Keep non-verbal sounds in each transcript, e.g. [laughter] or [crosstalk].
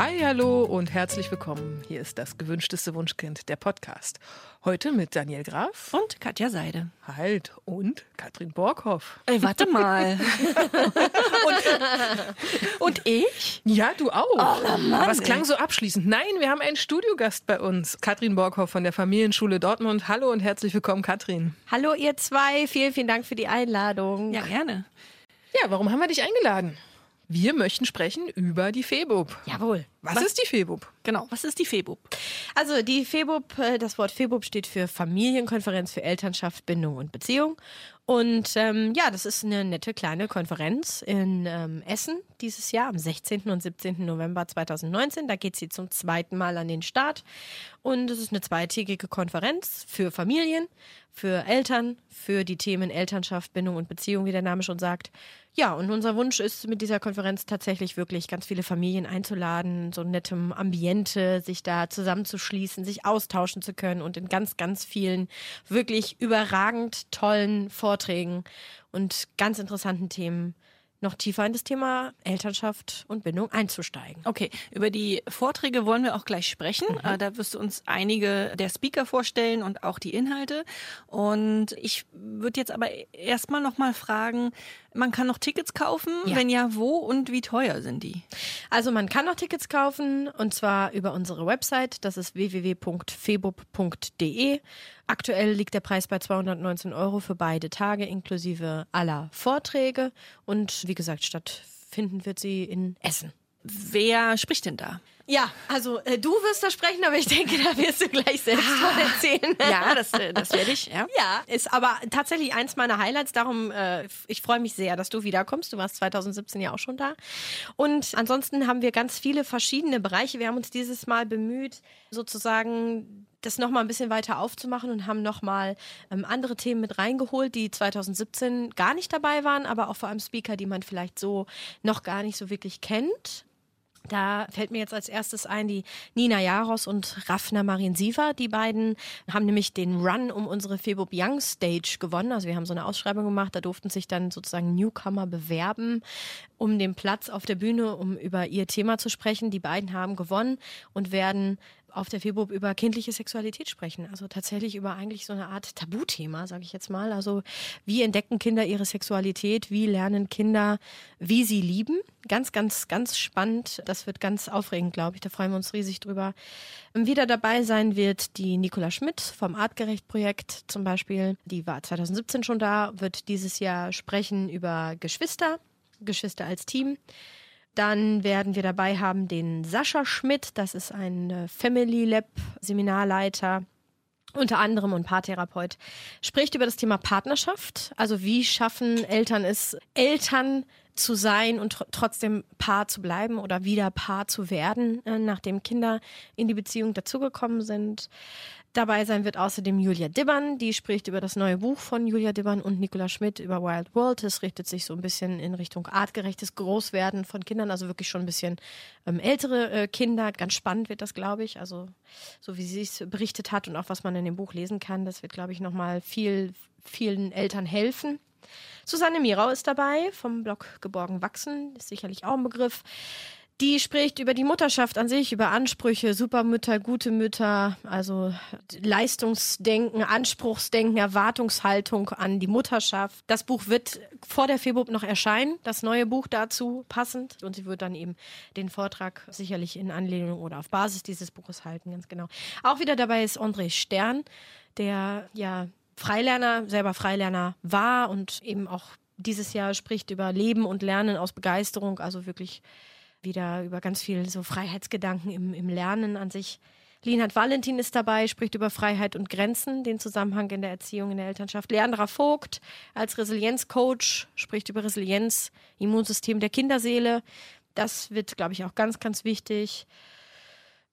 Hi, hallo und herzlich willkommen. Hier ist das gewünschteste Wunschkind, der Podcast. Heute mit Daniel Graf und Katja Seide. Halt und Katrin Borghoff. Ey, warte mal. [laughs] und, und, ich? Ja, du auch. Oh, Mann, Was klang so abschließend? Nein, wir haben einen Studiogast bei uns. Katrin Borghoff von der Familienschule Dortmund. Hallo und herzlich willkommen, Katrin. Hallo, ihr zwei. Vielen, vielen Dank für die Einladung. Ja, gerne. Ja, warum haben wir dich eingeladen? Wir möchten sprechen über die FEBUB. Jawohl. Was, Was, ist die FEBUB? Genau, was ist die FEBUB? Also die FEBUB, äh, das Wort FEBUB steht für Familienkonferenz für Elternschaft, Bindung und Beziehung. Und ähm, ja, das ist eine nette kleine Konferenz in ähm, Essen dieses Jahr am 16. und 17. November 2019. Da geht sie zum zweiten Mal an den Start. Und es ist eine zweitägige Konferenz für Familien, für Eltern, für die Themen Elternschaft, Bindung und Beziehung, wie der Name schon sagt. Ja, und unser Wunsch ist mit dieser Konferenz tatsächlich wirklich ganz viele Familien einzuladen, so nettem Ambiente, sich da zusammenzuschließen, sich austauschen zu können und in ganz, ganz vielen wirklich überragend tollen Vorträgen und ganz interessanten Themen noch tiefer in das Thema Elternschaft und Bindung einzusteigen. Okay, über die Vorträge wollen wir auch gleich sprechen. Mhm. Da wirst du uns einige der Speaker vorstellen und auch die Inhalte. Und ich würde jetzt aber erstmal noch mal fragen, man kann noch Tickets kaufen? Ja. Wenn ja, wo und wie teuer sind die? Also man kann noch Tickets kaufen und zwar über unsere Website. Das ist www.febub.de. Aktuell liegt der Preis bei 219 Euro für beide Tage inklusive aller Vorträge. Und wie gesagt, stattfinden wird sie in Essen. Wer spricht denn da? Ja, also äh, du wirst da sprechen, aber ich denke, da wirst du gleich selbst ah, von erzählen. Ja, das, äh, das werde ich. Ja. ja, ist aber tatsächlich eins meiner Highlights. Darum, äh, ich freue mich sehr, dass du wiederkommst. Du warst 2017 ja auch schon da. Und ansonsten haben wir ganz viele verschiedene Bereiche. Wir haben uns dieses Mal bemüht, sozusagen das nochmal ein bisschen weiter aufzumachen und haben nochmal ähm, andere Themen mit reingeholt, die 2017 gar nicht dabei waren, aber auch vor allem Speaker, die man vielleicht so noch gar nicht so wirklich kennt. Da fällt mir jetzt als erstes ein die Nina Jaros und Raffner Marin-Siever. Die beiden haben nämlich den Run um unsere Febub Young Stage gewonnen. Also wir haben so eine Ausschreibung gemacht, da durften sich dann sozusagen Newcomer bewerben um den Platz auf der Bühne, um über ihr Thema zu sprechen. Die beiden haben gewonnen und werden auf der FEBUB über kindliche Sexualität sprechen. Also tatsächlich über eigentlich so eine Art Tabuthema, sage ich jetzt mal. Also wie entdecken Kinder ihre Sexualität? Wie lernen Kinder, wie sie lieben? Ganz, ganz, ganz spannend. Das wird ganz aufregend, glaube ich. Da freuen wir uns riesig drüber. Wieder dabei sein wird die Nicola Schmidt vom Artgerecht-Projekt zum Beispiel. Die war 2017 schon da, wird dieses Jahr sprechen über Geschwister, Geschwister als Team. Dann werden wir dabei haben den Sascha Schmidt, das ist ein äh, Family Lab Seminarleiter unter anderem und Paartherapeut, spricht über das Thema Partnerschaft. Also wie schaffen Eltern es, Eltern zu sein und tr trotzdem Paar zu bleiben oder wieder Paar zu werden, äh, nachdem Kinder in die Beziehung dazugekommen sind. Dabei sein wird außerdem Julia Dibbern, die spricht über das neue Buch von Julia Dibbern und Nicola Schmidt über Wild World. Es richtet sich so ein bisschen in Richtung artgerechtes Großwerden von Kindern, also wirklich schon ein bisschen ähm, ältere äh, Kinder. Ganz spannend wird das, glaube ich. Also so wie sie es berichtet hat und auch was man in dem Buch lesen kann, das wird, glaube ich, nochmal viel, vielen Eltern helfen. Susanne Mirau ist dabei vom Blog Geborgen Wachsen, ist sicherlich auch ein Begriff. Die spricht über die Mutterschaft an sich, über Ansprüche, Supermütter, gute Mütter, also Leistungsdenken, Anspruchsdenken, Erwartungshaltung an die Mutterschaft. Das Buch wird vor der Februar noch erscheinen, das neue Buch dazu passend. Und sie wird dann eben den Vortrag sicherlich in Anlehnung oder auf Basis dieses Buches halten, ganz genau. Auch wieder dabei ist André Stern, der ja Freilerner, selber Freilerner war und eben auch dieses Jahr spricht über Leben und Lernen aus Begeisterung, also wirklich wieder über ganz viel so Freiheitsgedanken im, im Lernen an sich. Linhard Valentin ist dabei, spricht über Freiheit und Grenzen, den Zusammenhang in der Erziehung, in der Elternschaft. Leandra Vogt als Resilienzcoach spricht über Resilienz, Immunsystem der Kinderseele. Das wird, glaube ich, auch ganz, ganz wichtig.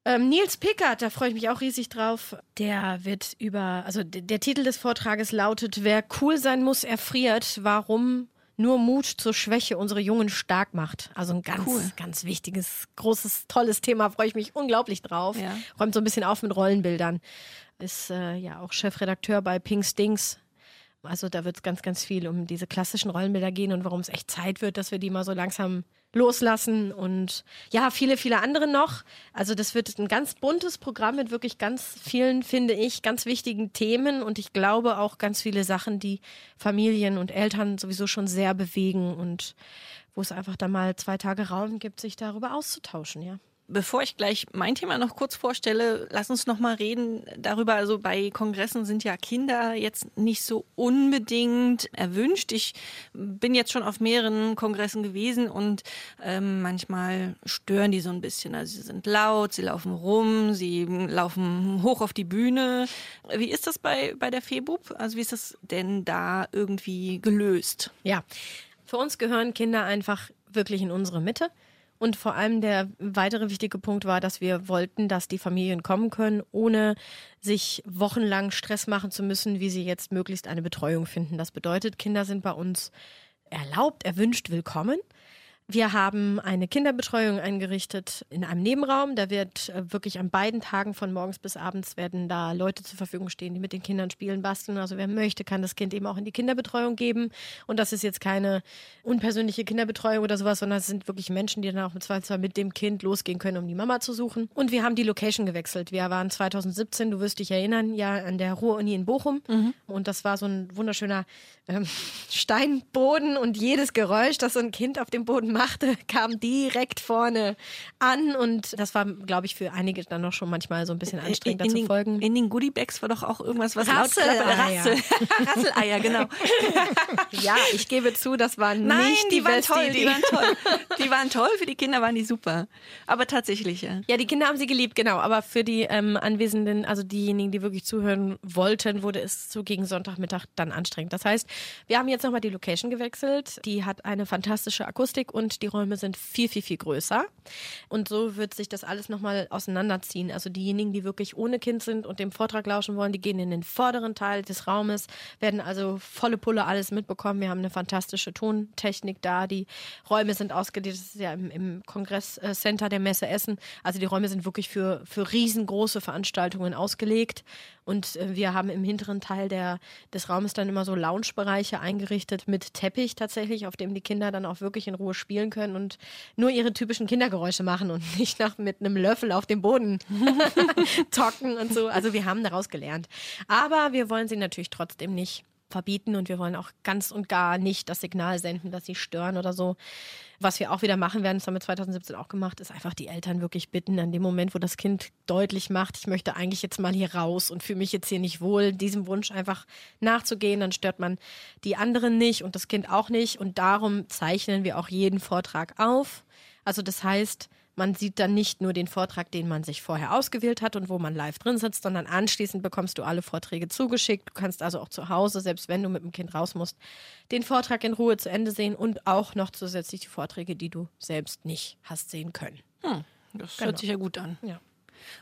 Ähm, Nils Pickard, da freue ich mich auch riesig drauf. Der wird über, also der Titel des Vortrages lautet, wer cool sein muss, erfriert. Warum nur Mut zur Schwäche unsere Jungen stark macht. Also ein ganz, cool. ganz wichtiges, großes, tolles Thema. Freue ich mich unglaublich drauf. Ja. Räumt so ein bisschen auf mit Rollenbildern. ist äh, ja auch Chefredakteur bei Pink Stings. Also da wird es ganz, ganz viel um diese klassischen Rollenbilder gehen und warum es echt Zeit wird, dass wir die mal so langsam loslassen und ja, viele, viele andere noch. Also das wird ein ganz buntes Programm mit wirklich ganz vielen, finde ich, ganz wichtigen Themen und ich glaube auch ganz viele Sachen, die Familien und Eltern sowieso schon sehr bewegen und wo es einfach da mal zwei Tage Raum gibt, sich darüber auszutauschen, ja. Bevor ich gleich mein Thema noch kurz vorstelle, lass uns noch mal reden darüber. Also bei Kongressen sind ja Kinder jetzt nicht so unbedingt erwünscht. Ich bin jetzt schon auf mehreren Kongressen gewesen und ähm, manchmal stören die so ein bisschen. Also sie sind laut, sie laufen rum, sie laufen hoch auf die Bühne. Wie ist das bei, bei der FEBUB? Also wie ist das denn da irgendwie gelöst? Ja, für uns gehören Kinder einfach wirklich in unsere Mitte. Und vor allem der weitere wichtige Punkt war, dass wir wollten, dass die Familien kommen können, ohne sich wochenlang Stress machen zu müssen, wie sie jetzt möglichst eine Betreuung finden. Das bedeutet, Kinder sind bei uns erlaubt, erwünscht, willkommen. Wir haben eine Kinderbetreuung eingerichtet in einem Nebenraum. Da wird äh, wirklich an beiden Tagen von morgens bis abends werden da Leute zur Verfügung stehen, die mit den Kindern spielen, basteln. Also wer möchte, kann das Kind eben auch in die Kinderbetreuung geben. Und das ist jetzt keine unpersönliche Kinderbetreuung oder sowas, sondern es sind wirklich Menschen, die dann auch mit dem Kind losgehen können, um die Mama zu suchen. Und wir haben die Location gewechselt. Wir waren 2017, du wirst dich erinnern, ja an der Ruhr-Uni in Bochum. Mhm. Und das war so ein wunderschöner ähm, [laughs] Steinboden und jedes Geräusch, das so ein Kind auf dem Boden machte, [laughs] kam direkt vorne an und das war, glaube ich, für einige dann noch schon manchmal so ein bisschen anstrengend, in, in zu folgen. In den Goodiebags war doch auch irgendwas, was Rasseleier. laut Rasseleier, [laughs] genau. [laughs] ja, ich gebe zu, das war Nein, nicht die, die, waren toll, Idee. die waren toll. Die waren toll, für die Kinder waren die super. Aber tatsächlich, ja. Ja, die Kinder haben sie geliebt, genau. Aber für die ähm, Anwesenden, also diejenigen, die wirklich zuhören wollten, wurde es so gegen Sonntagmittag dann anstrengend. Das heißt, wir haben jetzt nochmal die Location gewechselt. Die hat eine fantastische Akustik und die Räume sind viel, viel, viel größer. Und so wird sich das alles nochmal auseinanderziehen. Also diejenigen, die wirklich ohne Kind sind und dem Vortrag lauschen wollen, die gehen in den vorderen Teil des Raumes, werden also volle Pulle alles mitbekommen. Wir haben eine fantastische Tontechnik da. Die Räume sind ausgedehnt. Das ist ja im, im Kongresscenter der Messe Essen. Also die Räume sind wirklich für, für riesengroße Veranstaltungen ausgelegt. Und äh, wir haben im hinteren Teil der, des Raumes dann immer so Lounge-Bereiche eingerichtet mit Teppich tatsächlich, auf dem die Kinder dann auch wirklich in Ruhe spielen können und nur ihre typischen Kindergeräusche machen und [laughs] nicht nach mit einem Löffel auf dem Boden [laughs] [laughs] tocken und so. Also wir haben daraus gelernt. Aber wir wollen sie natürlich trotzdem nicht verbieten und wir wollen auch ganz und gar nicht das Signal senden, dass sie stören oder so. Was wir auch wieder machen werden, das haben wir 2017 auch gemacht, ist einfach die Eltern wirklich bitten, an dem Moment, wo das Kind deutlich macht, ich möchte eigentlich jetzt mal hier raus und fühle mich jetzt hier nicht wohl, diesem Wunsch einfach nachzugehen, dann stört man die anderen nicht und das Kind auch nicht und darum zeichnen wir auch jeden Vortrag auf. Also das heißt, man sieht dann nicht nur den Vortrag, den man sich vorher ausgewählt hat und wo man live drin sitzt, sondern anschließend bekommst du alle Vorträge zugeschickt. Du kannst also auch zu Hause, selbst wenn du mit dem Kind raus musst, den Vortrag in Ruhe zu Ende sehen und auch noch zusätzlich die Vorträge, die du selbst nicht hast sehen können. Hm, das Genau. hört sich ja gut an. Ja.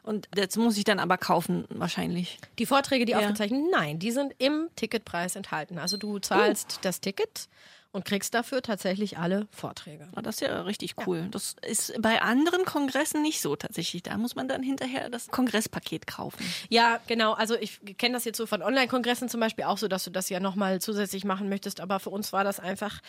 Und jetzt muss ich dann aber kaufen, wahrscheinlich. Die Vorträge, die Ja. aufgezeichnet, nein, die sind im Ticketpreis enthalten. Also du zahlst das Ticket und kriegst dafür tatsächlich alle Vorträge. Ah, Das ist ja richtig cool. Das ist bei anderen Kongressen nicht so tatsächlich. Da muss man dann hinterher das Kongresspaket kaufen. Ja, genau. Also ich kenne das jetzt so von Online-Kongressen zum Beispiel auch so, dass du das ja nochmal zusätzlich machen möchtest. Aber für uns war das einfach,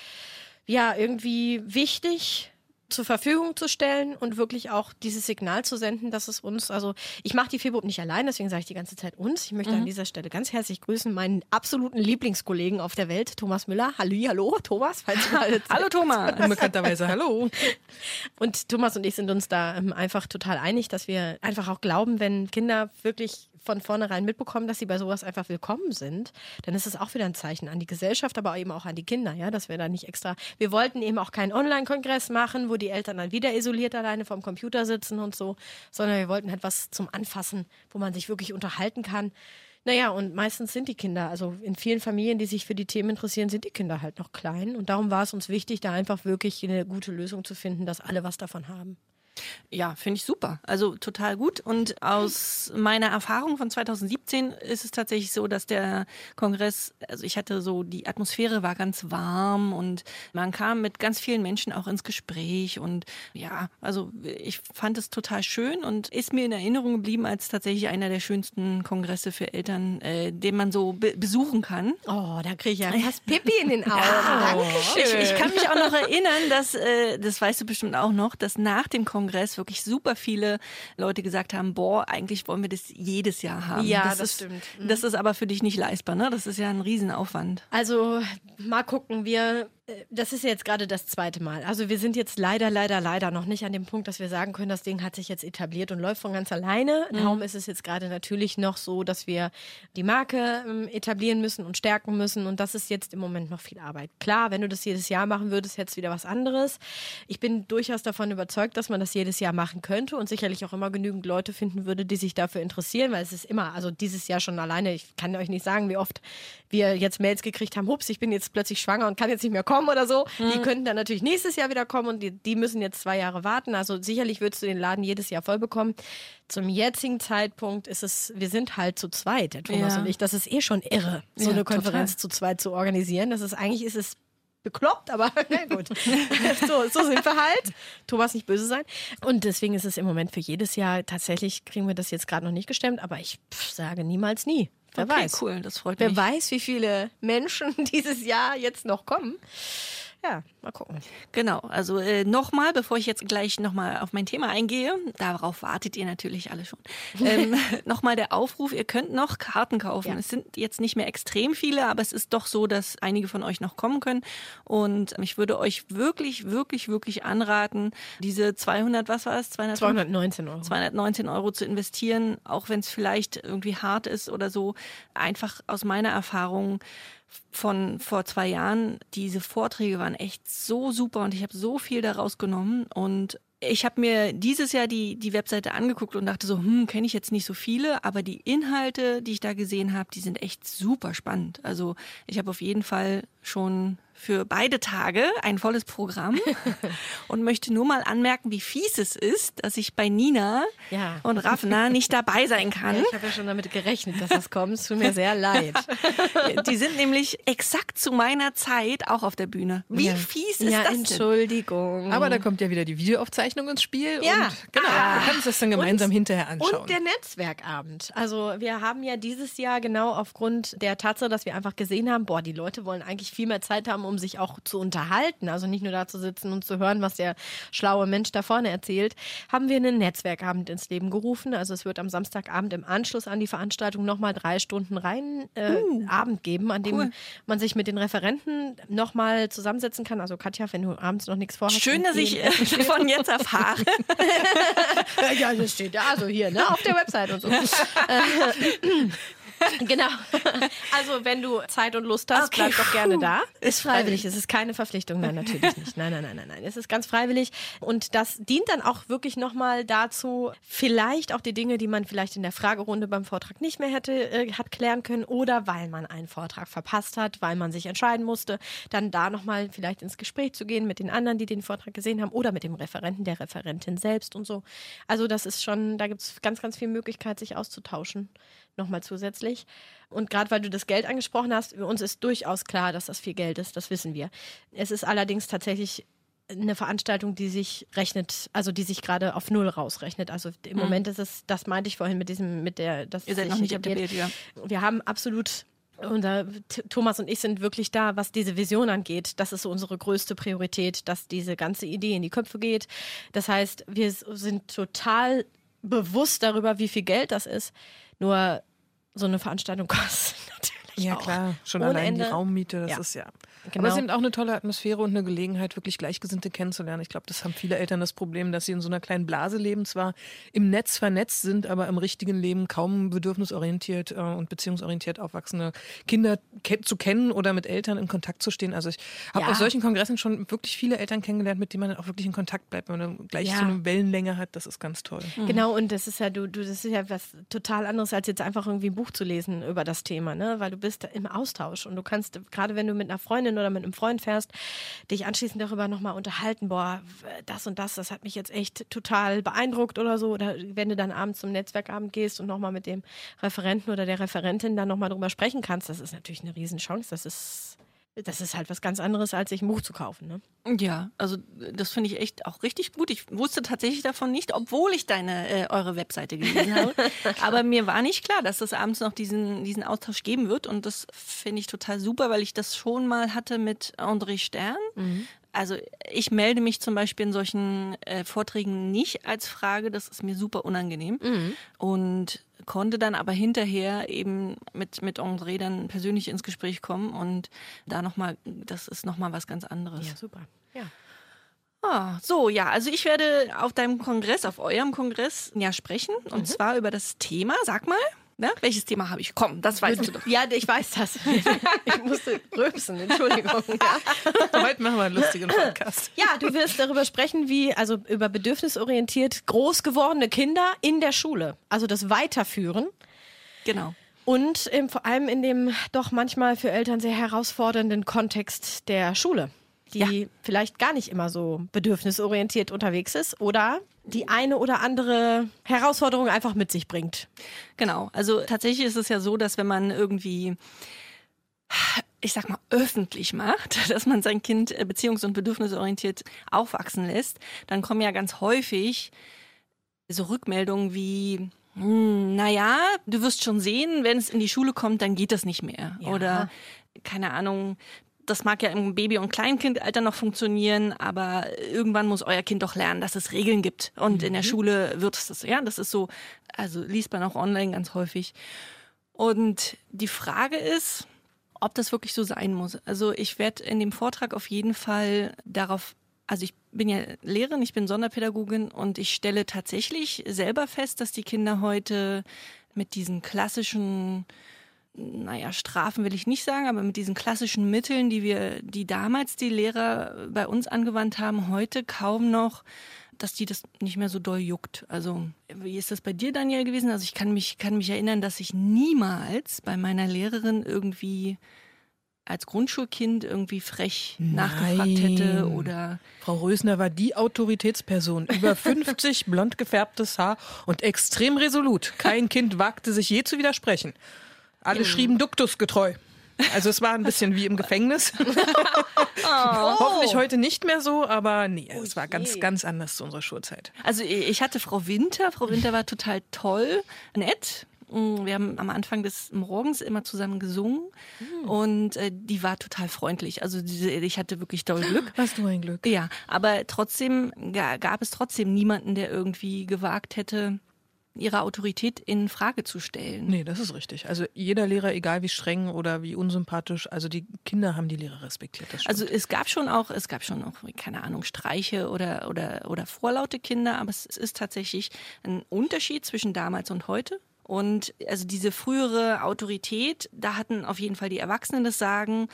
ja, irgendwie wichtig zur Verfügung zu stellen und wirklich auch dieses Signal zu senden, dass es uns, also ich mache die FEBUB nicht allein, deswegen sage ich die ganze Zeit uns. Ich möchte an dieser Stelle ganz herzlich grüßen meinen absoluten Lieblingskollegen auf der Welt, Thomas Müller. Hallo, hallo, Thomas, falls du [laughs] mal Hallo Thomas. [laughs] Unbekannterweise, hallo. [laughs] und Thomas und ich sind uns da ähm, einfach total einig, dass wir einfach auch glauben, wenn Kinder wirklich von vornherein mitbekommen, dass sie bei sowas einfach willkommen sind, dann ist es auch wieder ein Zeichen an die Gesellschaft, aber eben auch an die Kinder, ja, dass wir da nicht extra. Wir wollten eben auch keinen Online-Kongress machen, wo die Eltern dann wieder isoliert alleine vorm Computer sitzen und so, sondern wir wollten halt was zum Anfassen, wo man sich wirklich unterhalten kann. Naja, und meistens sind die Kinder, also in vielen Familien, die sich für die Themen interessieren, sind die Kinder halt noch klein. Und darum war es uns wichtig, da einfach wirklich eine gute Lösung zu finden, dass alle was davon haben. Ja, finde ich super. Also total gut. Und aus meiner Erfahrung von 2017 ist es tatsächlich so, dass der Kongress, also ich hatte so, die Atmosphäre war ganz warm und man kam mit ganz vielen Menschen auch ins Gespräch. Und ja, also ich fand es total schön und ist mir in Erinnerung geblieben als tatsächlich einer der schönsten Kongresse für Eltern, äh, den man so be besuchen kann. Oh, da kriege ich ja [laughs] fast Pippi in den Augen. Ich, ich kann mich auch noch erinnern, dass, äh, das weißt du bestimmt auch noch, dass nach dem Kongress wirklich super viele Leute gesagt haben, boah, eigentlich wollen wir das jedes Jahr haben. Ja, das, das ist, stimmt. Mhm. Das ist aber für dich nicht leistbar, ne? Das ist ja ein Riesenaufwand. Also mal gucken, wir, das ist ja jetzt gerade das zweite Mal. Also wir sind jetzt leider, leider, leider noch nicht an dem Punkt, dass wir sagen können, das Ding hat sich jetzt etabliert und läuft von ganz alleine. Darum ist es jetzt gerade natürlich noch so, dass wir die Marke ähm, etablieren müssen und stärken müssen und das ist jetzt im Moment noch viel Arbeit. Klar, wenn du das jedes Jahr machen würdest, jetzt wieder was anderes. Ich bin durchaus davon überzeugt, dass man das jedes Jahr machen könnte und sicherlich auch immer genügend Leute finden würde, die sich dafür interessieren, weil es ist immer, also dieses Jahr schon alleine, ich kann euch nicht sagen, wie oft wir jetzt Mails gekriegt haben, hups, ich bin jetzt plötzlich schwanger und kann jetzt nicht mehr kommen oder so. Die könnten dann natürlich nächstes Jahr wieder kommen und die, die müssen jetzt zwei Jahre warten. Also sicherlich würdest du den Laden jedes Jahr voll bekommen. Zum jetzigen Zeitpunkt ist es, wir sind halt zu zweit, der Thomas Ja. und ich. Das ist eh schon irre, so Ja, eine Konferenz total. zu zweit zu organisieren. Das ist eigentlich ist es bekloppt, aber [laughs] na gut. so, so sind wir halt. Thomas nicht böse sein. Und deswegen ist es im Moment für jedes Jahr tatsächlich kriegen wir das jetzt gerade noch nicht gestemmt, aber ich pff, sage niemals nie. Wer okay, weiß. cool, das freut Wer mich. weiß, wie viele Menschen [laughs] dieses Jahr jetzt noch kommen. Ja, mal gucken. Genau, also äh, nochmal, bevor ich jetzt gleich nochmal auf mein Thema eingehe, darauf wartet ihr natürlich alle schon. Ähm, [laughs] nochmal der Aufruf, ihr könnt noch Karten kaufen. Ja. Es sind jetzt nicht mehr extrem viele, aber es ist doch so, dass einige von euch noch kommen können. Und ich würde euch wirklich, wirklich, wirklich anraten, diese 200, was war es? 200, 219 Euro. 219 Euro zu investieren, auch wenn es vielleicht irgendwie hart ist oder so. Einfach aus meiner Erfahrung von vor zwei Jahren, diese Vorträge waren echt so super und ich habe so viel daraus genommen und ich habe mir dieses Jahr die, die Webseite angeguckt und dachte so, hm, kenne ich jetzt nicht so viele, aber die Inhalte, die ich da gesehen habe, die sind echt super spannend. Also ich habe auf jeden Fall schon für beide Tage ein volles Programm [laughs] und möchte nur mal anmerken, wie fies es ist, dass ich bei Nina Ja. und Raffner nicht dabei sein kann. Ich habe ja schon damit gerechnet, dass das kommt. Es tut mir sehr leid. [laughs] Die sind nämlich exakt zu meiner Zeit auch auf der Bühne. Wie Ja. fies ist ja, das denn? Entschuldigung. Aber da kommt ja wieder die Videoaufzeichnung ins Spiel. Ja. Und genau, wir können uns das dann gemeinsam hinterher anschauen. Und der Netzwerkabend. Also wir haben ja dieses Jahr genau aufgrund der Tatsache, dass wir einfach gesehen haben, boah, die Leute wollen eigentlich viel mehr Zeit haben, um sich auch zu unterhalten. Also nicht nur da zu sitzen und zu hören, was der schlaue Mensch da vorne erzählt, haben wir einen Netzwerkabend ins Leben gerufen. Also es wird am Samstagabend im Anschluss an die Veranstaltung nochmal drei Stunden rein äh, Abend geben, an dem Uh. cool. man sich mit den Referenten nochmal zusammensetzen kann. Also Katja, wenn du abends noch nichts vorhast. Schön, dass ich äh, [laughs] davon jetzt erfahre. [laughs] ja, das steht da, also hier, ne, auf der Website und so. [laughs] [laughs] genau. Also, wenn du Zeit und Lust hast, Okay, bleib doch gerne da. Ist freiwillig, es ist keine Verpflichtung. Nein, natürlich nicht. Nein, nein, nein, nein, nein. Es ist ganz freiwillig. Und das dient dann auch wirklich nochmal dazu, vielleicht auch die Dinge, die man vielleicht in der Fragerunde beim Vortrag nicht mehr hätte, äh, hat klären können oder weil man einen Vortrag verpasst hat, weil man sich entscheiden musste, dann da nochmal vielleicht ins Gespräch zu gehen mit den anderen, die den Vortrag gesehen haben oder mit dem Referenten, der Referentin selbst und so. Also das ist schon, da gibt es ganz, ganz viel Möglichkeit, sich auszutauschen. Nochmal zusätzlich. Und gerade weil du das Geld angesprochen hast, für uns ist durchaus klar, dass das viel Geld ist, das wissen wir. Es ist allerdings tatsächlich eine Veranstaltung, die sich rechnet, also die sich gerade auf Null rausrechnet. Also im Moment ist es, das meinte ich vorhin mit diesem, mit der, das Ihr seid noch nicht etabliert. etabliert, ja. Wir haben absolut unser Thomas und ich sind wirklich da, was diese Vision angeht. Das ist so unsere größte Priorität, dass diese ganze Idee in die Köpfe geht. Das heißt, wir sind total bewusst darüber, wie viel Geld das ist. Nur so eine Veranstaltung [laughs] kostet natürlich Ja, auch klar, schon ohne allein Ende. die Raummiete, das Ja. ist ja. Genau. Aber es ist eben auch eine tolle Atmosphäre und eine Gelegenheit, wirklich Gleichgesinnte kennenzulernen. Ich glaube, das haben viele Eltern das Problem, dass sie in so einer kleinen Blase leben, zwar im Netz vernetzt sind, aber im richtigen Leben kaum bedürfnisorientiert äh, und beziehungsorientiert aufwachsende Kinder zu kennen oder mit Eltern in Kontakt zu stehen. Also ich habe Ja. auf solchen Kongressen schon wirklich viele Eltern kennengelernt, mit denen man dann auch wirklich in Kontakt bleibt, wenn man dann gleich Ja. so eine Wellenlänge hat. Das ist ganz toll. Genau, und das ist ja, du, du, das ist ja was total anderes, als jetzt einfach irgendwie ein Buch zu lesen über das Thema, ne? Weil du bist im Austausch und du kannst, gerade wenn du mit einer Freundin oder mit einem Freund fährst, dich anschließend darüber nochmal unterhalten, boah, das und das, das hat mich jetzt echt total beeindruckt oder so. Oder wenn du dann abends zum Netzwerkabend gehst und nochmal mit dem Referenten oder der Referentin dann nochmal drüber sprechen kannst, das ist natürlich eine Riesenchance. Das ist das ist halt was ganz anderes, als sich ein Buch zu kaufen. Ne? Ja, also das finde ich echt auch richtig gut. Ich wusste tatsächlich davon nicht, obwohl ich deine äh, eure Webseite gelesen habe. [laughs] Aber mir war nicht klar, dass es abends noch diesen, diesen Austausch geben wird. Und das finde ich total super, weil ich das schon mal hatte mit André Stern. Mhm. Also ich melde mich zum Beispiel in solchen äh, Vorträgen nicht als Frage, das ist mir super unangenehm. Mhm. Und konnte dann aber hinterher eben mit, mit André dann persönlich ins Gespräch kommen und da nochmal, das ist nochmal was ganz anderes. Ja, super. Ja. Ah, so, ja, also ich werde auf deinem Kongress, auf eurem Kongress ja sprechen und mhm. zwar über das Thema, sag mal. Ne? Welches Thema habe ich? Komm, das weißt du doch. Ja, ich weiß das. [laughs] Ich musste rülpsen, Entschuldigung. Ja. Heute machen wir einen lustigen Podcast. Ja, du wirst darüber sprechen, wie, also über bedürfnisorientiert groß gewordene Kinder in der Schule. Also das Weiterführen. Genau. Und ähm, vor allem in dem doch manchmal für Eltern sehr herausfordernden Kontext der Schule die ja. vielleicht gar nicht immer so bedürfnisorientiert unterwegs ist oder die eine oder andere Herausforderung einfach mit sich bringt. Genau. Also tatsächlich ist es ja so, dass wenn man irgendwie ich sag mal, öffentlich macht, [laughs] dass man sein Kind äh, beziehungs- und bedürfnisorientiert aufwachsen lässt, dann kommen ja ganz häufig so Rückmeldungen wie, hm, naja, du wirst schon sehen, wenn es in die Schule kommt, dann geht das nicht mehr. Ja. Oder keine Ahnung, das mag ja im Baby- und Kleinkindalter noch funktionieren, aber irgendwann muss euer Kind doch lernen, dass es Regeln gibt. Und mhm. in der mhm. Schule wird es das, ja, das ist so, also liest man auch online ganz häufig. Und die Frage ist, ob das wirklich so sein muss. Also ich werde in dem Vortrag auf jeden Fall darauf, also ich bin ja Lehrerin, ich bin Sonderpädagogin und ich stelle tatsächlich selber fest, dass die Kinder heute mit diesen klassischen naja, Strafen will ich nicht sagen, aber mit diesen klassischen Mitteln, die wir, die damals die Lehrer bei uns angewandt haben, heute kaum noch, dass die das nicht mehr so doll juckt. Also, wie ist das bei dir, Daniel, gewesen? Also, ich kann mich, kann mich erinnern, dass ich niemals bei meiner Lehrerin irgendwie als Grundschulkind irgendwie frech Nein. nachgefragt hätte oder. Frau Rösner war die Autoritätsperson. Über [laughs] 50, blond gefärbtes Haar und extrem resolut. Kein Kind wagte sich je zu widersprechen. Alle schrieben duktusgetreu. Also es war ein bisschen wie im Gefängnis. [laughs] oh. Hoffentlich heute nicht mehr so, aber nee, oh es war ganz, ganz anders zu unserer Schulzeit. Also ich hatte Frau Winter. Frau Winter war total toll, nett. Mm, wir haben am Anfang des Morgens immer zusammen gesungen mhm. und äh, die war total freundlich. Also diese, ich hatte wirklich toll Glück. Hast du ein Glück? Ja, aber trotzdem gab es trotzdem niemanden, der irgendwie gewagt hätte, ihre Autorität in Frage zu stellen. Nee, das ist richtig. Also jeder Lehrer, egal wie streng oder wie unsympathisch, also die Kinder haben die Lehrer respektiert. also es gab schon auch, es gab schon auch, keine Ahnung, Streiche oder, oder, oder vorlaute Kinder, aber es ist tatsächlich ein Unterschied zwischen damals und heute. Und also diese frühere Autorität, da hatten auf jeden Fall die Erwachsenen das Sagen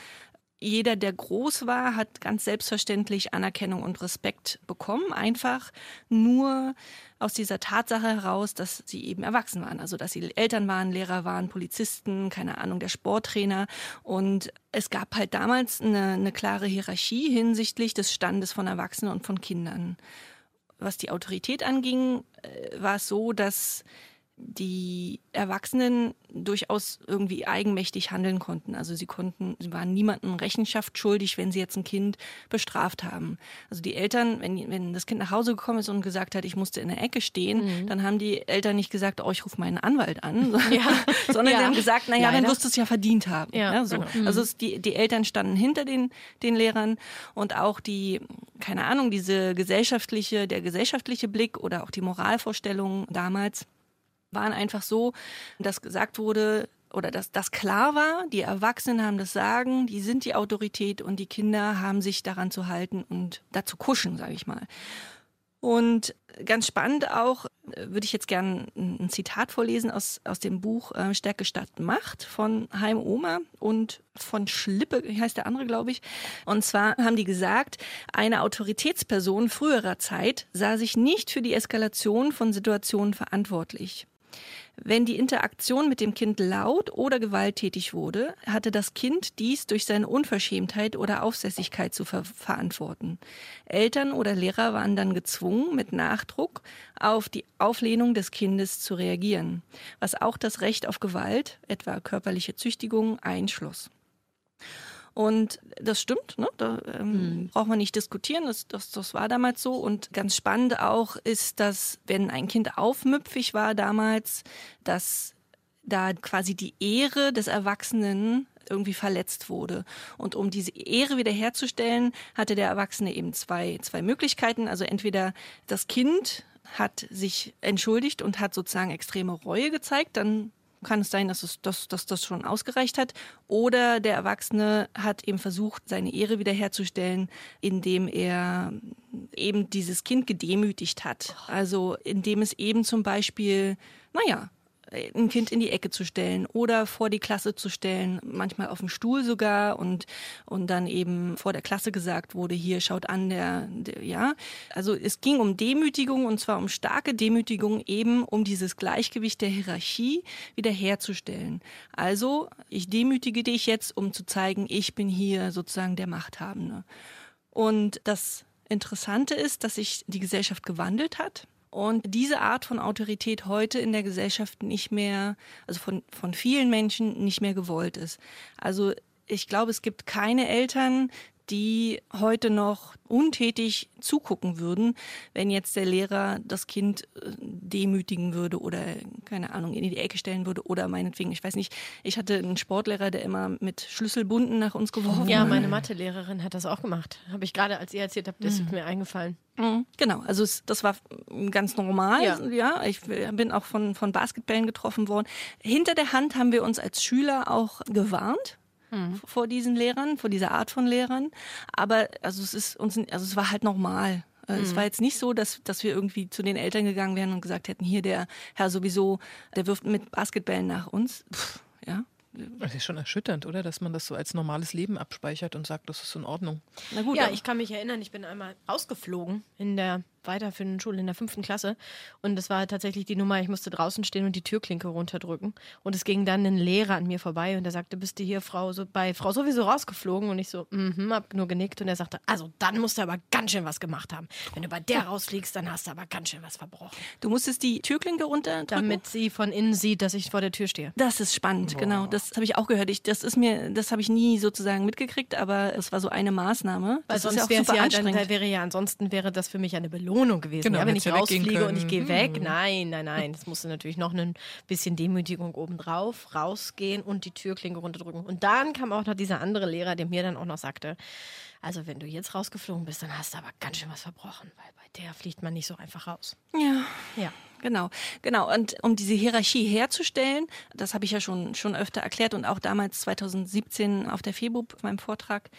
jeder, der groß war, hat ganz selbstverständlich Anerkennung und Respekt bekommen. Einfach nur aus dieser Tatsache heraus, dass sie eben erwachsen waren. Also, dass sie Eltern waren, Lehrer waren, Polizisten, keine Ahnung, der Sporttrainer. Und es gab halt damals eine, eine klare Hierarchie hinsichtlich des Standes von Erwachsenen und von Kindern. Was die Autorität anging, äh, war es so, dass die Erwachsenen durchaus irgendwie eigenmächtig handeln konnten. Also sie konnten, sie waren niemandem Rechenschaft schuldig, wenn sie jetzt ein Kind bestraft haben. Also die Eltern, wenn, wenn das Kind nach Hause gekommen ist und gesagt hat, ich musste in der Ecke stehen, mhm. dann haben die Eltern nicht gesagt, oh, ich rufe meinen Anwalt an, [laughs] ja. sondern ja. sie haben gesagt, naja, dann wirst du es ja verdient haben. Ja. ja so. Genau. Also es, die, die Eltern standen hinter den, den Lehrern und auch die, keine Ahnung, diese gesellschaftliche, der gesellschaftliche Blick oder auch die Moralvorstellungen damals waren einfach so, dass gesagt wurde, oder dass das klar war, die Erwachsenen haben das Sagen, die sind die Autorität und die Kinder haben sich daran zu halten und dazu kuschen, sage ich mal. Und ganz spannend auch, äh, würde ich jetzt gerne ein Zitat vorlesen aus, aus dem Buch äh, Stärke statt Macht von Heim Oma und von Schlippe, heißt der andere, glaube ich. Und zwar haben die gesagt, eine Autoritätsperson früherer Zeit sah sich nicht für die Eskalation von Situationen verantwortlich. Wenn die Interaktion mit dem Kind laut oder gewalttätig wurde, hatte das Kind dies durch seine Unverschämtheit oder Aufsässigkeit zu ver verantworten. Eltern oder Lehrer waren dann gezwungen, mit Nachdruck auf die Auflehnung des Kindes zu reagieren, was auch das Recht auf Gewalt, etwa körperliche Züchtigung, einschloss. Und das stimmt, ne? da ähm, mhm. braucht man nicht diskutieren, das, das, das war damals so. Und ganz spannend auch ist, dass wenn ein Kind aufmüpfig war damals, dass da quasi die Ehre des Erwachsenen irgendwie verletzt wurde. Und um diese Ehre wiederherzustellen, hatte der Erwachsene eben zwei, zwei Möglichkeiten. Also entweder das Kind hat sich entschuldigt und hat sozusagen extreme Reue gezeigt, dann kann es sein, dass, es, dass, dass das schon ausgereicht hat. Oder der Erwachsene hat eben versucht, seine Ehre wiederherzustellen, indem er eben dieses Kind gedemütigt hat. Also indem es eben zum Beispiel, naja, ein Kind in die Ecke zu stellen oder vor die Klasse zu stellen, manchmal auf dem Stuhl sogar und, und dann eben vor der Klasse gesagt wurde, hier schaut an, der, der, ja. Also es ging um Demütigung und zwar um starke Demütigung eben, um dieses Gleichgewicht der Hierarchie wiederherzustellen. Also ich demütige dich jetzt, um zu zeigen, ich bin hier sozusagen der Machthabende. Und das Interessante ist, dass sich die Gesellschaft gewandelt hat und diese Art von Autorität heute in der Gesellschaft nicht mehr, also von, von vielen Menschen nicht mehr gewollt ist. Also ich glaube, es gibt keine Eltern, die heute noch untätig zugucken würden, wenn jetzt der Lehrer das Kind äh, demütigen würde oder, keine Ahnung, in die Ecke stellen würde oder meinetwegen, ich weiß nicht, ich hatte einen Sportlehrer, der immer mit Schlüsselbunden nach uns geworfen Ja, meine Mathelehrerin hat das auch gemacht. Habe ich gerade, als ihr erzählt habt, das mhm. ist mir eingefallen. Mhm. Genau, also es, das war ganz normal. Ja. ja. ich bin auch von, von Basketballen getroffen worden. Hinter der Hand haben wir uns als Schüler auch gewarnt mhm. vor diesen Lehrern, vor dieser Art von Lehrern. Aber also es ist uns, also es war halt normal. Äh, es mhm. war jetzt nicht so, dass, dass wir irgendwie zu den Eltern gegangen wären und gesagt hätten, hier der Herr sowieso, der wirft mit Basketballen nach uns. Pff, ja. Das ist schon erschütternd, oder? Dass man das so als normales Leben abspeichert und sagt, das ist in Ordnung. Na gut, ja, ich kann mich erinnern, ich bin einmal ausgeflogen in der weiterführenden Schule in der fünften Klasse. Und das war tatsächlich die Nummer, ich musste draußen stehen und die Türklinke runterdrücken. Und es ging dann ein Lehrer an mir vorbei und der sagte, bist du hier Frau so bei Frau sowieso rausgeflogen? Und ich so, mhm, mm hab nur genickt und er sagte, also dann musst du aber ganz schön was gemacht haben. Wenn du bei der rausfliegst, dann hast du aber ganz schön was verbrochen. Du musstest die Türklinke runterdrücken? Damit sie von innen sieht, dass ich vor der Tür stehe. Das ist spannend, Boah. genau. Das habe ich auch gehört. Ich, das ist mir, das habe ich nie sozusagen mitgekriegt, aber es war so eine Maßnahme. Weil das sonst ist ja auch super ja, anstrengend. Dann, wäre ja, ansonsten wäre das für mich eine Belohnung gewesen. Genau, ja, wenn ich rausfliege und ich gehe weg. Mhm. Nein, nein, nein. Es musste natürlich noch ein bisschen Demütigung obendrauf, rausgehen und die Türklinke runterdrücken. Und dann kam auch noch dieser andere Lehrer, der mir dann auch noch sagte, also wenn du jetzt rausgeflogen bist, dann hast du aber ganz schön was verbrochen, weil bei der fliegt man nicht so einfach raus. Ja. Ja. Genau, genau. Und um diese Hierarchie herzustellen, das habe ich ja schon, schon öfter erklärt und auch damals 2017 auf der FEBUB, auf meinem Vortrag,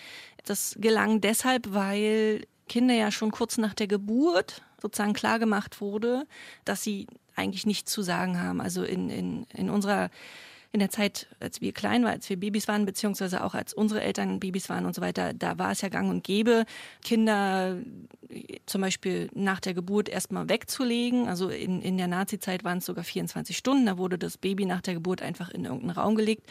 das gelang deshalb, weil Kinder ja schon kurz nach der Geburt sozusagen klar gemacht wurde, dass sie eigentlich nichts zu sagen haben. Also in, in, in unserer in der Zeit, als wir klein waren, als wir Babys waren, beziehungsweise auch als unsere Eltern Babys waren und so weiter, da war es ja gang und gäbe, Kinder zum Beispiel nach der Geburt erstmal wegzulegen. Also in, in der Nazi-Zeit waren es sogar 24 Stunden. Da wurde das Baby nach der Geburt einfach in irgendeinen Raum gelegt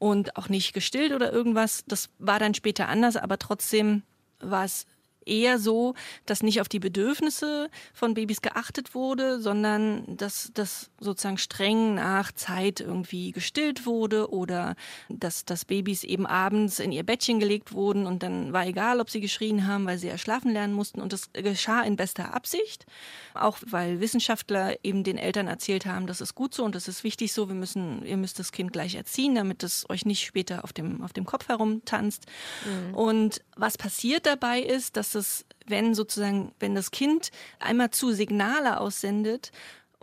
und auch nicht gestillt oder irgendwas. Das war dann später anders, aber trotzdem war es eher so, dass nicht auf die Bedürfnisse von Babys geachtet wurde, sondern dass das sozusagen streng nach Zeit irgendwie gestillt wurde oder dass, dass Babys eben abends in ihr Bettchen gelegt wurden und dann war egal, ob sie geschrien haben, weil sie ja schlafen lernen mussten und das geschah in bester Absicht, auch weil Wissenschaftler eben den Eltern erzählt haben, das ist gut so und das ist wichtig so, wir müssen, ihr müsst das Kind gleich erziehen, damit es euch nicht später auf dem, auf dem Kopf herumtanzt. Mhm. Und was passiert dabei ist, dass es, wenn sozusagen, wenn das Kind einmal zu Signale aussendet,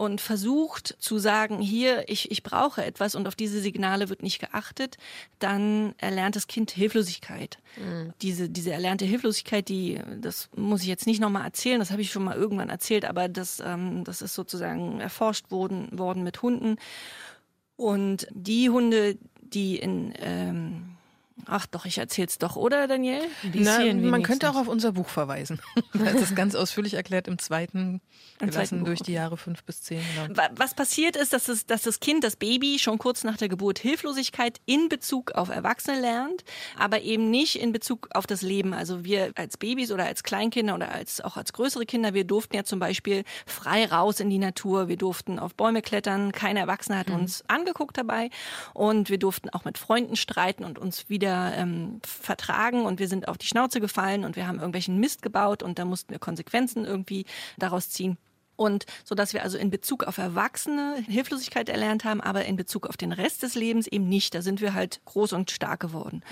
und versucht zu sagen, hier, ich, ich brauche etwas und auf diese Signale wird nicht geachtet, dann erlernt das Kind Hilflosigkeit. Mhm. Diese, diese erlernte Hilflosigkeit, die, das muss ich jetzt nicht nochmal erzählen, das habe ich schon mal irgendwann erzählt, aber das, ähm, das ist sozusagen erforscht worden, worden mit Hunden. Und die Hunde, die in ähm, Ach doch, ich erzähl's doch, oder Daniel? Na, man könnte auch auf unser Buch verweisen. da ist es ganz ausführlich erklärt im zweiten, Im gelassen zweiten Buch, durch die Jahre fünf bis zehn. Genau. Wa- Was passiert ist, dass, es, dass das Kind, das Baby, schon kurz nach der Geburt Hilflosigkeit in Bezug auf Erwachsene lernt, aber eben nicht in Bezug auf das Leben. Also wir als Babys oder als Kleinkinder oder als, auch als größere Kinder, wir durften ja zum Beispiel frei raus in die Natur, wir durften auf Bäume klettern, kein Erwachsener hat uns angeguckt dabei und wir durften auch mit Freunden streiten und uns wieder ähm, vertragen und wir sind auf die Schnauze gefallen und wir haben irgendwelchen Mist gebaut und da mussten wir Konsequenzen irgendwie daraus ziehen. Und so dass wir also in Bezug auf Erwachsene Hilflosigkeit erlernt haben, aber in Bezug auf den Rest des Lebens eben nicht. Da sind wir halt groß und stark geworden.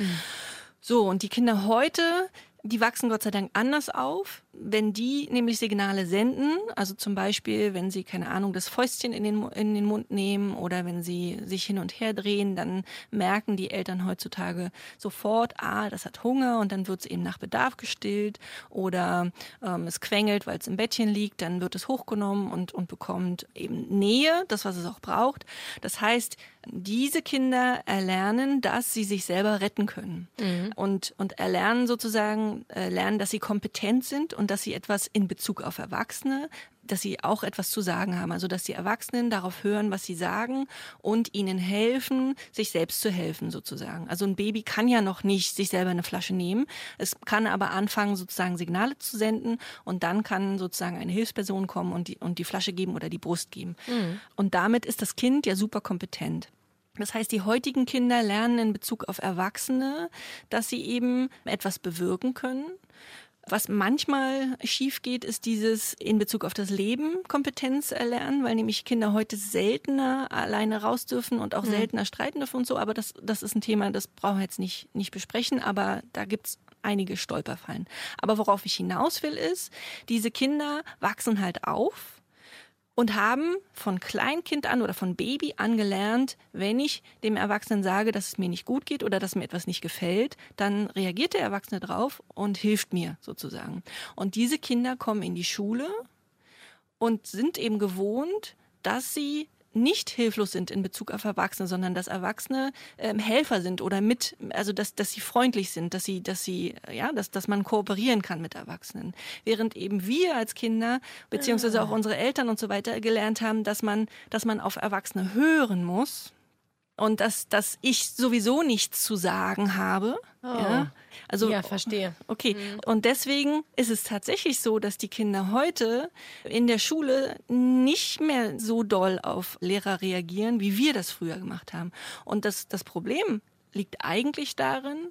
So, und die Kinder heute, die wachsen Gott sei Dank anders auf. Wenn die nämlich Signale senden, also zum Beispiel, wenn sie, keine Ahnung, das Fäustchen in den, in den Mund nehmen oder wenn sie sich hin und her drehen, dann merken die Eltern heutzutage sofort, ah, das hat Hunger und dann wird es eben nach Bedarf gestillt oder ähm, es quengelt, weil es im Bettchen liegt, dann wird es hochgenommen und, und bekommt eben Nähe, das, was es auch braucht. Das heißt, diese Kinder erlernen, dass sie sich selber retten können und, und erlernen sozusagen, äh, lernen, dass sie kompetent sind und dass sie etwas in Bezug auf Erwachsene, dass sie auch etwas zu sagen haben. Also, dass die Erwachsenen darauf hören, was sie sagen und ihnen helfen, sich selbst zu helfen sozusagen. Also ein Baby kann ja noch nicht sich selber eine Flasche nehmen. Es kann aber anfangen, sozusagen Signale zu senden und dann kann sozusagen eine Hilfsperson kommen und die, und die Flasche geben oder die Brust geben. Und damit ist das Kind ja super kompetent. Das heißt, die heutigen Kinder lernen in Bezug auf Erwachsene, dass sie eben etwas bewirken können. Was manchmal schief geht, ist dieses in Bezug auf das Leben Kompetenz erlernen, weil nämlich Kinder heute seltener alleine raus dürfen und auch seltener streiten dürfen und so. Aber das, das ist ein Thema, das brauchen wir jetzt nicht, nicht besprechen, aber da gibt's einige Stolperfallen. Aber worauf ich hinaus will, ist, diese Kinder wachsen halt auf und haben von Kleinkind an oder von Baby an gelernt, wenn ich dem Erwachsenen sage, dass es mir nicht gut geht oder dass mir etwas nicht gefällt, dann reagiert der Erwachsene drauf und hilft mir sozusagen. Und diese Kinder kommen in die Schule und sind eben gewohnt, dass sie nicht hilflos sind in Bezug auf Erwachsene, sondern dass Erwachsene ähm, Helfer sind oder mit, also dass, dass sie freundlich sind, dass sie, dass sie, ja, dass, dass man kooperieren kann mit Erwachsenen. Während eben wir als Kinder, beziehungsweise auch unsere Eltern und so weiter gelernt haben, dass man, dass man auf Erwachsene hören muss und dass, dass ich sowieso nichts zu sagen habe. Ja, also Ja, verstehe. Okay, und deswegen ist es tatsächlich so, dass die Kinder heute in der Schule nicht mehr so doll auf Lehrer reagieren, wie wir das früher gemacht haben. Und das, das Problem liegt eigentlich darin,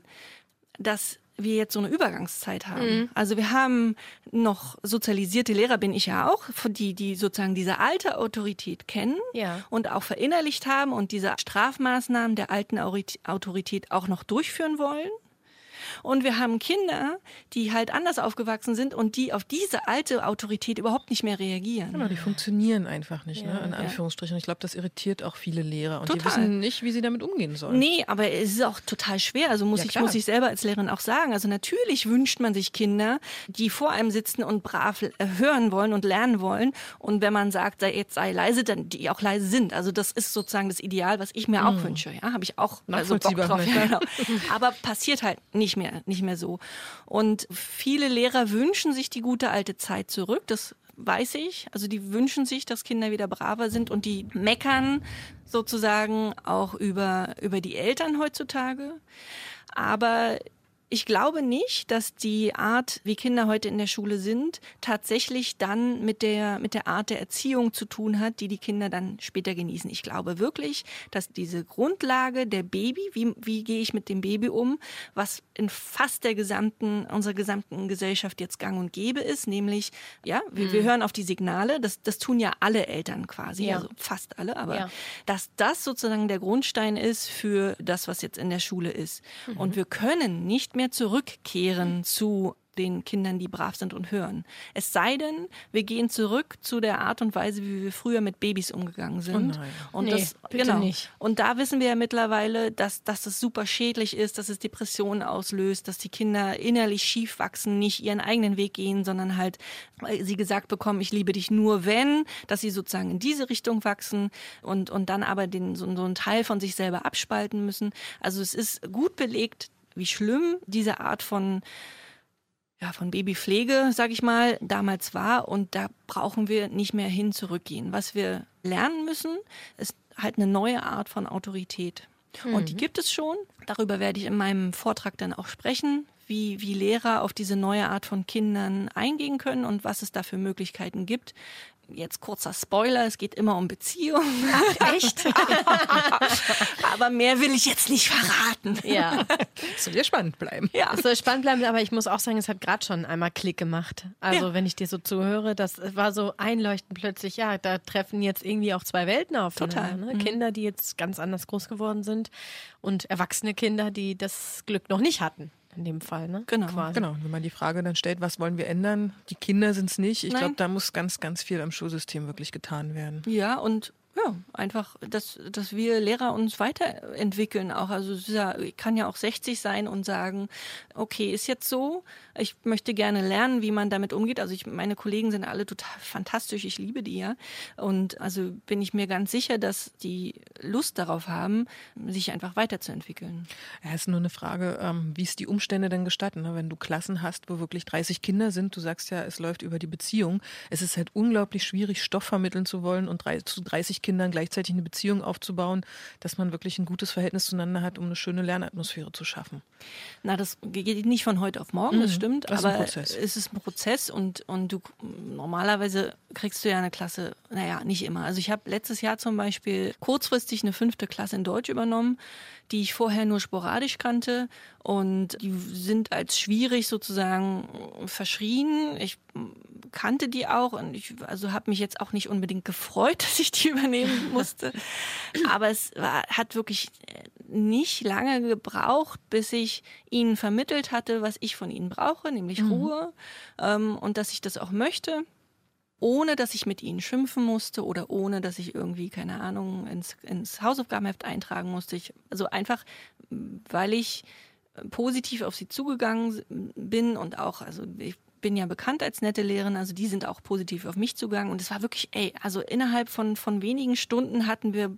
dass wir jetzt so eine Übergangszeit haben. Also wir haben noch sozialisierte Lehrer, bin ich ja auch, die, die sozusagen diese alte Autorität kennen Ja. und auch verinnerlicht haben und diese Strafmaßnahmen der alten Autorität auch noch durchführen wollen. Und wir haben Kinder, die halt anders aufgewachsen sind und die auf diese alte Autorität überhaupt nicht mehr reagieren. Genau, die funktionieren einfach nicht, ne? in Anführungsstrichen. Ich glaube, das irritiert auch viele Lehrer und die Total. wissen nicht, wie sie damit umgehen sollen. Nee, aber es ist auch total schwer. Also muss Ja, ich muss ich selber als Lehrerin auch sagen. Also natürlich wünscht man sich Kinder, die vor einem sitzen und brav äh, hören wollen und lernen wollen. Und wenn man sagt, sei jetzt sei leise, dann die auch leise sind. Also das ist sozusagen das Ideal, was ich mir auch wünsche. Ja, habe ich auch also Bock Mhm. Drauf. na [laughs] Ja, genau. Aber passiert halt nicht mehr, nicht mehr so. Und viele Lehrer wünschen sich die gute alte Zeit zurück. Das weiß ich. Also die wünschen sich, dass Kinder wieder braver sind und die meckern sozusagen auch über, über die Eltern heutzutage. Aber ich glaube nicht, dass die Art, wie Kinder heute in der Schule sind, tatsächlich dann mit der, mit der Art der Erziehung zu tun hat, die die Kinder dann später genießen. Ich glaube wirklich, dass diese Grundlage der Baby, wie, wie gehe ich mit dem Baby um, was in fast der gesamten, unserer gesamten Gesellschaft jetzt gang und gäbe ist, nämlich, ja, wir, wir hören auf die Signale, das, das tun ja alle Eltern quasi, Ja. also fast alle, aber Ja. dass das sozusagen der Grundstein ist für das, was jetzt in der Schule ist. Und wir können nicht mehr zurückkehren zu den Kindern, die brav sind und hören. Es sei denn, wir gehen zurück zu der Art und Weise, wie wir früher mit Babys umgegangen sind. nein. Und Nee, das, bitte genau. nicht. Und da wissen wir ja mittlerweile, dass, dass das super schädlich ist, dass es Depressionen auslöst, dass die Kinder innerlich schief wachsen, nicht ihren eigenen Weg gehen, sondern halt, weil sie gesagt bekommen, ich liebe dich nur wenn, dass sie sozusagen in diese Richtung wachsen und, und dann aber den, so, so einen Teil von sich selber abspalten müssen. Also es ist gut belegt, wie schlimm diese Art von ja, von Babypflege, sag ich mal, damals war. Und da brauchen wir nicht mehr hin zurückgehen. Was wir lernen müssen, ist halt eine neue Art von Autorität. Mhm. Und die mhm. gibt es schon. Darüber werde ich in meinem Vortrag dann auch sprechen, wie, wie Lehrer auf diese neue Art von Kindern eingehen können und was es da für Möglichkeiten gibt. Jetzt kurzer Spoiler, es geht immer um Beziehungen. Ach, echt? [laughs] aber mehr will ich jetzt nicht verraten. Ja. Es soll ja spannend bleiben. Ja. Es soll spannend bleiben, aber ich muss auch sagen, es hat gerade schon einmal Klick gemacht. Also, ja. wenn ich dir so zuhöre, das war so einleuchtend plötzlich, ja, da treffen jetzt irgendwie auch zwei Welten auf. Total. Ne? Mhm. Kinder, die jetzt ganz anders groß geworden sind und erwachsene Kinder, die das Glück noch nicht hatten in dem Fall. Ne? Genau. Quasi. genau. Wenn man die Frage dann stellt, was wollen wir ändern? Die Kinder sind es nicht. Ich glaube, da muss ganz, ganz viel am Schulsystem wirklich getan werden. Ja, und ja, einfach, dass, dass wir Lehrer uns weiterentwickeln auch. Also ja, kann ja auch 60 sein und sagen, okay, ist jetzt so, ich möchte gerne lernen, wie man damit umgeht. Also ich, meine Kollegen sind alle total fantastisch, ich liebe die ja. Und also bin ich mir ganz sicher, dass die Lust darauf haben, sich einfach weiterzuentwickeln. Ja, ist nur eine Frage, ähm, wie es die Umstände denn gestatten. Ne? Wenn du Klassen hast, wo wirklich 30 Kinder sind, du sagst ja, es läuft über die Beziehung. Es ist halt unglaublich schwierig, Stoff vermitteln zu wollen und zu 30 Kindern gleichzeitig eine Beziehung aufzubauen, dass man wirklich ein gutes Verhältnis zueinander hat, um eine schöne Lernatmosphäre zu schaffen. Na, das geht nicht von heute auf morgen, mhm. das stimmt stimmt, aber es ist ein Prozess und, und du normalerweise kriegst du ja eine Klasse, naja, nicht immer. Also ich habe letztes Jahr zum Beispiel kurzfristig eine fünfte Klasse in Deutsch übernommen, die ich vorher nur sporadisch kannte und die sind als schwierig sozusagen verschrien. Ich kannte die auch und ich also habe mich jetzt auch nicht unbedingt gefreut, [laughs] dass ich die übernehmen musste. Aber es war, hat wirklich nicht lange gebraucht, bis ich ihnen vermittelt hatte, was ich von ihnen brauche, nämlich mhm. Ruhe ähm, und dass ich das auch möchte ohne dass ich mit ihnen schimpfen musste oder ohne dass ich irgendwie, keine Ahnung, ins, ins Hausaufgabenheft eintragen musste. Ich, also einfach, weil ich positiv auf sie zugegangen bin und auch, also ich bin ja bekannt als nette Lehrerin, also die sind auch positiv auf mich zugegangen und es war wirklich, ey, also innerhalb von, von wenigen Stunden hatten wir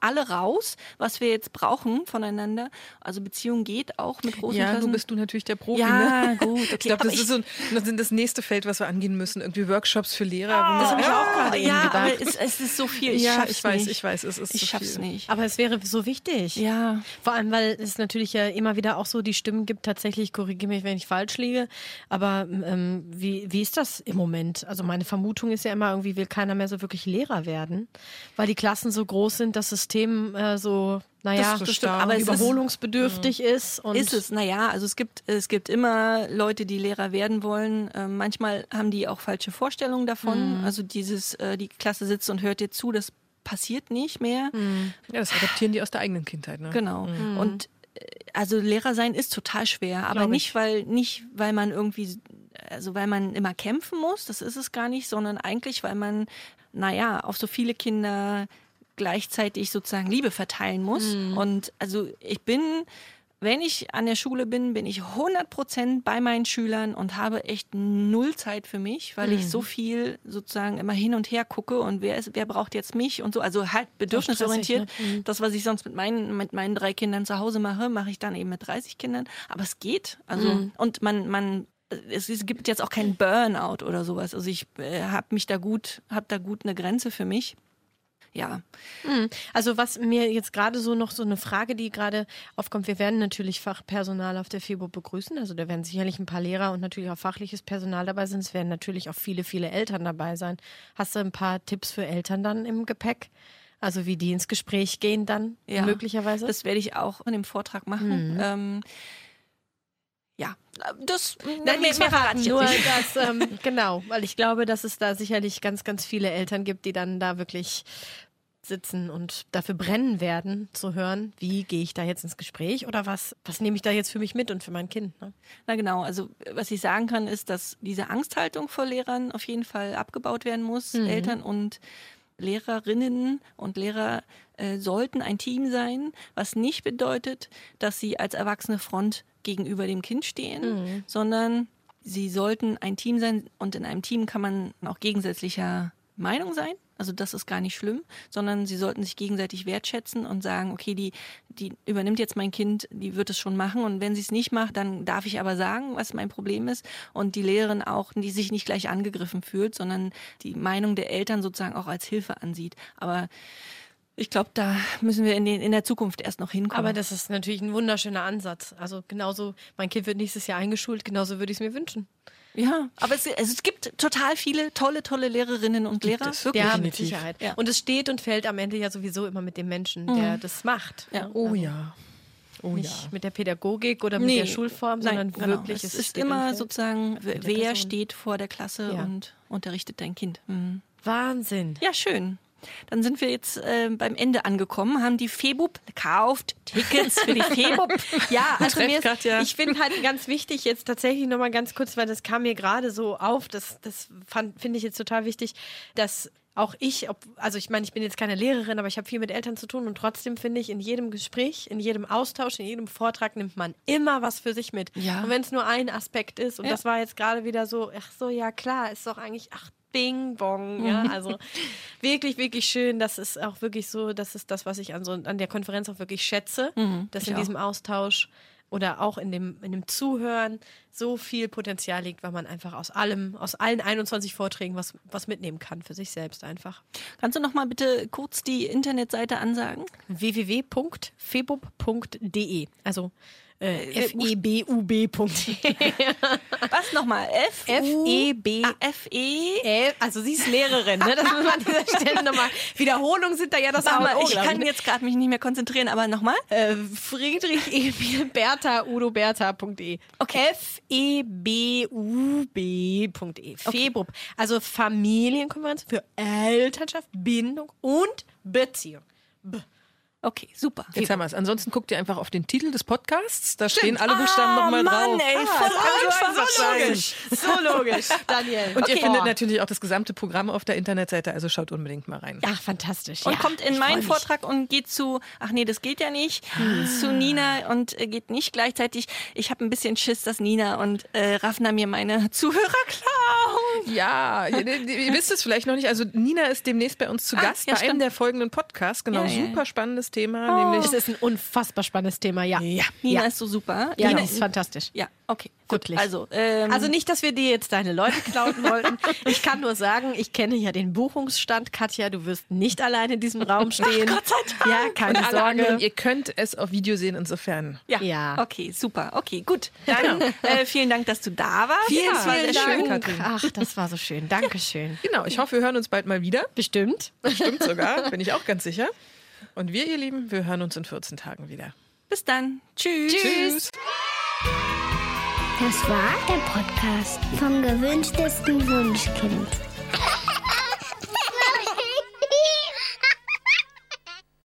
alle raus, was wir jetzt brauchen voneinander. Also Beziehung geht auch mit großen Ja, Klassen. du bist du natürlich der Profi. Ja, ne? gut. Okay. Ich glaube, das ist so das, das nächste Feld, was wir angehen müssen. Irgendwie Workshops für Lehrer. Oh, das habe ich auch gerade Ja, aber es, es, ist so viel. Ich ja, ich weiß, nicht. ich weiß, es ist Ich so schaff's viel. nicht. Aber es wäre so wichtig. Ja. Vor allem, weil es natürlich ja immer wieder auch so die Stimmen gibt, tatsächlich, korrigiere mich, wenn ich falsch liege, aber ähm, wie, wie ist das im Moment? Also meine Vermutung ist ja immer, irgendwie will keiner mehr so wirklich Lehrer werden, weil die Klassen so groß sind, das System äh, so naja, das, das aber überholungsbedürftig ist, ist. Und ist es, naja, also es gibt, es gibt immer Leute, die Lehrer werden wollen. Ähm, manchmal haben die auch falsche Vorstellungen davon. Mhm. Also dieses, äh, die Klasse sitzt und hört dir zu, das passiert nicht mehr. Mhm. Ja, das adaptieren die aus der eigenen Kindheit. Ne? Genau. Mhm. Und äh, also Lehrer sein ist total schwer, aber nicht weil nicht weil man irgendwie also weil man immer kämpfen muss, das ist es gar nicht, sondern eigentlich weil man naja, auf so viele Kinder gleichzeitig sozusagen Liebe verteilen muss. Mhm. Und also ich bin, wenn ich an der Schule bin, bin ich 100 Prozent bei meinen Schülern und habe echt null Zeit für mich, weil mhm. ich so viel sozusagen immer hin und her gucke und wer ist, wer braucht jetzt mich und so. Also halt bedürfnisorientiert. Das, ne? mhm. das was ich sonst mit meinen, mit meinen drei Kindern zu Hause mache, mache ich dann eben mit 30 Kindern. Aber es geht. Also, mhm. und man, man, es, gibt jetzt auch keinen Burnout oder sowas. Also ich äh, habe mich da gut, habe da gut eine Grenze für mich ja. Hm. Also was mir jetzt gerade so noch so eine Frage, die gerade aufkommt, wir werden natürlich Fachpersonal auf der FIBO begrüßen, also da werden sicherlich ein paar Lehrer und natürlich auch fachliches Personal dabei sein, es werden natürlich auch viele, viele Eltern dabei sein. Hast du ein paar Tipps für Eltern dann im Gepäck? Also wie die ins Gespräch gehen dann ja, möglicherweise? Das werde ich auch in dem Vortrag machen. Mhm. Ähm, das Nein, mir, mir verraten nur das ähm, [laughs] genau, weil ich glaube, dass es da sicherlich ganz, ganz viele Eltern gibt, die dann da wirklich sitzen und dafür brennen werden, zu hören, wie gehe ich da jetzt ins Gespräch oder was, was nehme ich da jetzt für mich mit und für mein Kind. Ne? Na genau, also was ich sagen kann, ist, dass diese Angsthaltung vor Lehrern auf jeden Fall abgebaut werden muss. Mhm. Eltern und Lehrerinnen und Lehrer äh, sollten ein Team sein, was nicht bedeutet, dass sie als erwachsene Front gegenüber dem Kind stehen, mhm. sondern sie sollten ein Team sein und in einem Team kann man auch gegensätzlicher Meinung sein. Also das ist gar nicht schlimm, sondern sie sollten sich gegenseitig wertschätzen und sagen, okay, die, die übernimmt jetzt mein Kind, die wird es schon machen. Und wenn sie es nicht macht, dann darf ich aber sagen, was mein Problem ist. Und die Lehrerin auch, die sich nicht gleich angegriffen fühlt, sondern die Meinung der Eltern sozusagen auch als Hilfe ansieht. Aber ich glaube, da müssen wir in, den, in der Zukunft erst noch hinkommen. Aber das ist natürlich ein wunderschöner Ansatz. Also genauso, mein Kind wird nächstes Jahr eingeschult, genauso würde ich es mir wünschen. Ja, aber es, also es gibt total viele tolle, tolle Lehrerinnen und Lehrer. es. Wirklich. Ja, mit Definitiv. Sicherheit. Ja. Und es steht und fällt am Ende ja sowieso immer mit dem Menschen, der das macht. Ja. Oh ja. Oh Nicht ja. mit der Pädagogik oder mit Nee. der Schulform, sondern Nein, genau. wirklich Es es ist immer sozusagen, wer Person. steht vor der Klasse Ja. und unterrichtet dein Kind. Mhm. Wahnsinn. Ja, schön. Dann sind wir jetzt äh, beim Ende angekommen, haben die Febub gekauft, Tickets für die Febub. [laughs] Ja, also mir ist, Katja. ich finde halt ganz wichtig jetzt tatsächlich nochmal ganz kurz, weil das kam mir gerade so auf, das, das finde ich jetzt total wichtig, dass auch ich, ob, also ich meine, ich bin jetzt keine Lehrerin, aber ich habe viel mit Eltern zu tun und trotzdem finde ich, in jedem Gespräch, in jedem Austausch, in jedem Vortrag nimmt man immer was für sich mit. Ja. Und wenn es nur ein Aspekt ist, und Ja. das war jetzt gerade wieder so, ach so, ja klar, ist doch eigentlich, ach Bing Bong, ja, also wirklich, wirklich schön. Das ist auch wirklich so, das ist das, was ich an so an der Konferenz auch wirklich schätze, dass ich in auch. diesem Austausch oder auch in dem, in dem Zuhören so viel Potenzial liegt, weil man einfach aus allem, aus allen 21 Vorträgen was, was mitnehmen kann für sich selbst einfach. Kannst du noch mal bitte kurz die Internetseite ansagen? www.febub.de Also äh, F-E-B-U-B.de. [laughs] Was nochmal? F? F-E-B. Ah, F-E? Äh, Also sie ist Lehrerin, ne? Das muss man an dieser Stelle nochmal. Wiederholungen sind da ja das Sag mal, ich kann jetzt gerade mich nicht mehr konzentrieren, aber nochmal? äh, Friedrich Emil Bertha Udo Bertha.de. Okay. F-E-B-U-B.de. Febub. Also Familienkonferenz für Elternschaft, Bindung und Beziehung. Okay, super. Jetzt haben wir es. Ansonsten guckt ihr einfach auf den Titel des Podcasts. Da stehen alle Buchstaben nochmal Mann, drauf. ey, Ah, voll so einfach so sein. logisch. So logisch, Daniel. Und ihr Okay. findet natürlich auch das gesamte Programm auf der Internetseite, also schaut unbedingt mal rein. Ja, fantastisch. Und ja, kommt in meinen. Vortrag und geht zu, ach nee, das geht ja nicht, zu Nina und äh, geht nicht gleichzeitig. Ich habe ein bisschen Schiss, dass Nina und äh, Raffner mir meine [laughs] Zuhörer klauen. Ja, ihr, ihr wisst es vielleicht noch nicht. Also Nina ist demnächst bei uns zu Ah, Gast ja, bei einem stimmt. der folgenden Podcasts. Genau, ja. super spannendes Thema, nämlich Das ist ein unfassbar spannendes Thema, ja. ja. Nina Ja. ist so super. Ja, Nina das ist fantastisch. Ja, okay. Gut. Wirklich. Also, ähm, Also nicht, dass wir dir jetzt deine Leute klauen [laughs] wollten. Ich kann nur sagen, ich kenne ja den Buchungsstand. Katja, du wirst nicht allein in diesem Raum stehen. Gott sei Dank. Ja, keine Und alle anderen, Sorge. ihr könnt es auf Video sehen, insofern. ja. Ja. Okay, super. Okay, gut. Dann äh, vielen Dank, dass du da warst. Vielen, Ja, war vielen sehr schön, Dank. Katrin. Ach, das war so schön. Dankeschön. Genau, ich hoffe, wir hören uns bald mal wieder. Bestimmt. Stimmt sogar, bin ich auch ganz sicher. Und wir, ihr Lieben, wir hören uns in 14 Tagen wieder. Bis dann. Tschüss. Tschüss. Das war der Podcast vom gewünschtesten Wunschkind.